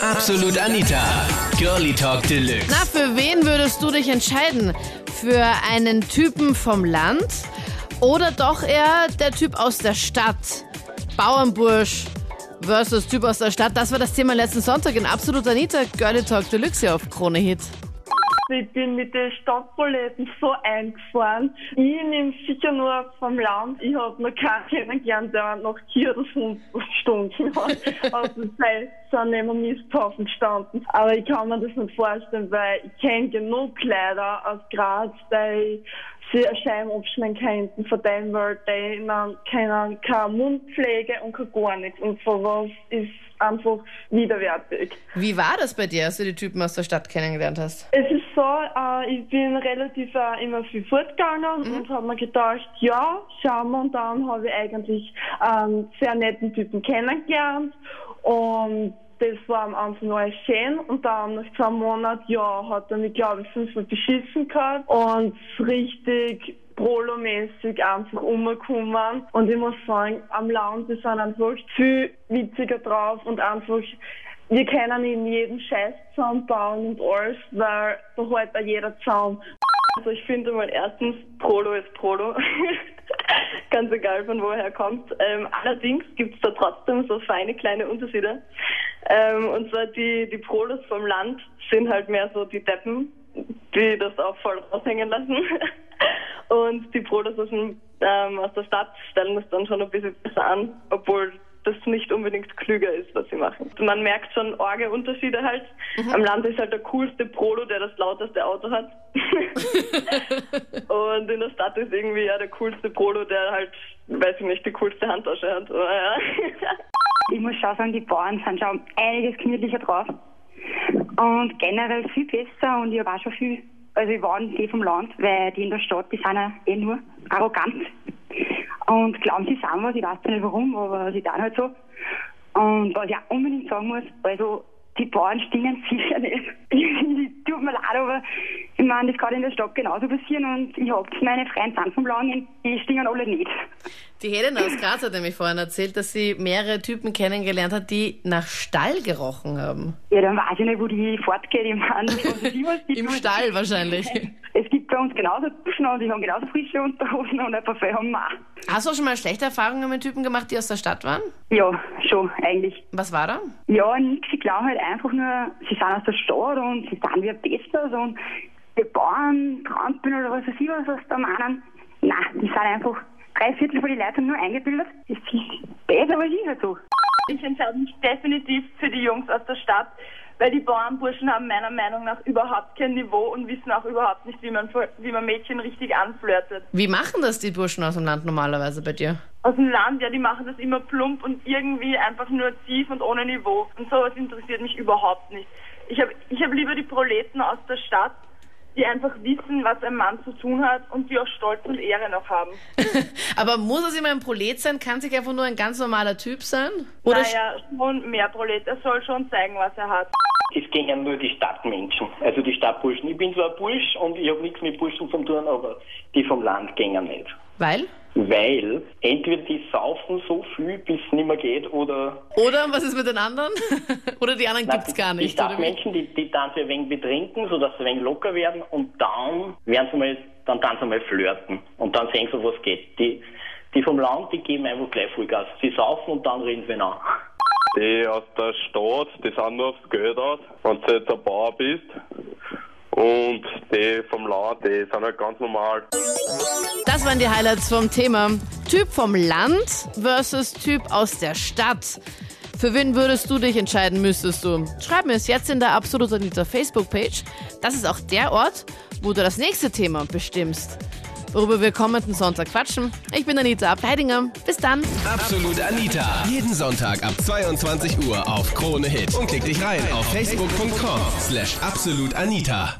Absolut Anita. Girlie Talk Deluxe. Na, für wen würdest du dich entscheiden? Für einen Typen vom Land oder doch eher der Typ aus der Stadt? Bauernbursch versus Typ aus der Stadt. Das war das Thema letzten Sonntag in Absolut Anita. Girlie Talk Deluxe hier auf Krone Hit. Ich bin mit den Stadtbuletten so eingefahren. Ich nehme sicher nur vom Land. Ich habe noch keinen kennengelernt, der nach vier oder fünf Stunden hat. Aus der Zeit sind neben Misthaufen gestanden. Aber ich kann mir das nicht vorstellen, weil ich kenne genug Kleider aus Graz, die sie eine Scheibe abschneiden könnten von dem Welt, die ihnen keine, keine Mundpflege und kein gar nichts. Und sowas ist einfach widerwärtig. Wie war das bei dir, als du die Typen aus der Stadt kennengelernt hast? Es ist so, äh, ich bin relativ äh, immer viel fortgegangen Mhm. und habe mir gedacht, ja, schauen wir. Und dann habe ich eigentlich einen sehr netten Typen kennengelernt. Und das war am Anfang alles schön. Und dann nach zwei Monaten, ja, hat er mich, glaube ich, fünfmal beschissen gehabt. Und richtig prolomäßig einfach umgekommen. Und ich muss sagen, am Land, die sind einfach viel witziger drauf und einfach wir können in jeden Scheiß zusammenbauen und alles, weil da hält auch jeder zusammen. Also ich finde mal erstens, Prolo ist Prolo. Ganz egal von woher er kommt. Ähm, allerdings gibt es da trotzdem so feine kleine Unterschiede. Ähm, und zwar die, die Prolos vom Land sind halt mehr so die Deppen, die das auch voll raushängen lassen. Und die Prolos aus, dem, ähm, aus der Stadt stellen das dann schon ein bisschen besser an, obwohl das nicht unbedingt klüger ist, was sie machen. Man merkt schon arge Unterschiede halt. Am Land ist halt der coolste Prolo, der das lauteste Auto hat. Und in der Stadt ist irgendwie ja der coolste Prolo, der halt, weiß ich nicht, die coolste Handtasche hat. Aber, ja. Ich muss schon sagen, die Bauern sind schon einiges gemütlicher drauf. Und generell viel besser und ich habe auch schon viel, also ich war die vom Land, weil die in der Stadt, die sind ja eh nur arrogant. Und glauben, sie sind was, ich weiß nicht warum, aber sie tun halt so. Und was ich auch unbedingt sagen muss, also die Bauern stingen sicher nicht. Tut mir leid, aber ich meine, das kann in der Stadt genauso passieren und ich hab meine Freunde sind vom die stingen alle nicht. Die Helena aus Graz hat nämlich vorhin erzählt, dass sie mehrere Typen kennengelernt hat, die nach Stall gerochen haben. Ja, dann weiß ich nicht, wo die fortgeht. Ich meine, Im. Stall wahrscheinlich. Bei uns genauso Duschen und die haben genauso frische Unterhosen und ein Parfum haben wir auch. Hast du schon mal schlechte Erfahrungen mit Typen gemacht, die aus der Stadt waren? Ja, schon, eigentlich. Was war da? Ja, nix. Sie glauben halt einfach nur, sie sind aus der Stadt und sie sind wie besser. So, und die Bauern, Trampeln oder was weiß ich, was sie da meinen. Nein, die sind einfach, drei Viertel von den Leuten nur eingebildet. Das ist besser, aber es ist halt so. Ich entscheide mich definitiv für die Jungs aus der Stadt, weil die Bauernburschen haben meiner Meinung nach überhaupt kein Niveau und wissen auch überhaupt nicht, wie man, wie man Mädchen richtig anflirtet. Wie machen das die Burschen aus dem Land normalerweise bei dir? Aus dem Land, ja, die machen das immer plump und irgendwie einfach nur tief und ohne Niveau. Und sowas interessiert mich überhaupt nicht. Ich habe ich hab lieber die Proleten aus der Stadt, die einfach wissen, was ein Mann zu tun hat und die auch Stolz und Ehre noch haben. Aber muss es immer ein Prolet sein? Kann sich einfach nur ein ganz normaler Typ sein? Oder naja, schon mehr Prolet. Er soll schon zeigen, was er hat. Es gingen nur die Stadtmenschen, also die Stadtburschen. Ich bin zwar Bursch und ich habe nichts mit Burschen zu tun, aber die vom Land gingen nicht. Weil? Weil entweder die saufen so viel, bis es nicht mehr geht, oder Oder was ist mit den anderen? oder die anderen Nein, gibt's gar nicht? Oder wie? Stadtmenschen, die, die dann ein wenig betrinken, sodass sie ein wenig locker werden und dann werden sie mal, dann dann sie mal flirten und dann sehen sie, was geht. Die, die vom Land, die geben einfach gleich Vollgas. Sie saufen und dann reden sie an. Die aus der Stadt, die sind nur aufs Geld aus, wenn du jetzt ein Bauer bist. Und die vom Land, die sind halt ganz normal. Das waren die Highlights vom Thema. Typ vom Land versus Typ aus der Stadt. Für wen würdest du dich entscheiden, müsstest du? Schreib mir es jetzt in der Absolut Anita Facebook-Page. Das ist auch der Ort, wo du das nächste Thema bestimmst. Worüber wir kommenden Sonntag quatschen. Ich bin Anita Ableidinger. Bis dann. Absolut Anita. Jeden Sonntag ab 22 Uhr auf Krone Hit. Und klick dich rein auf facebook.com slash absolutanita.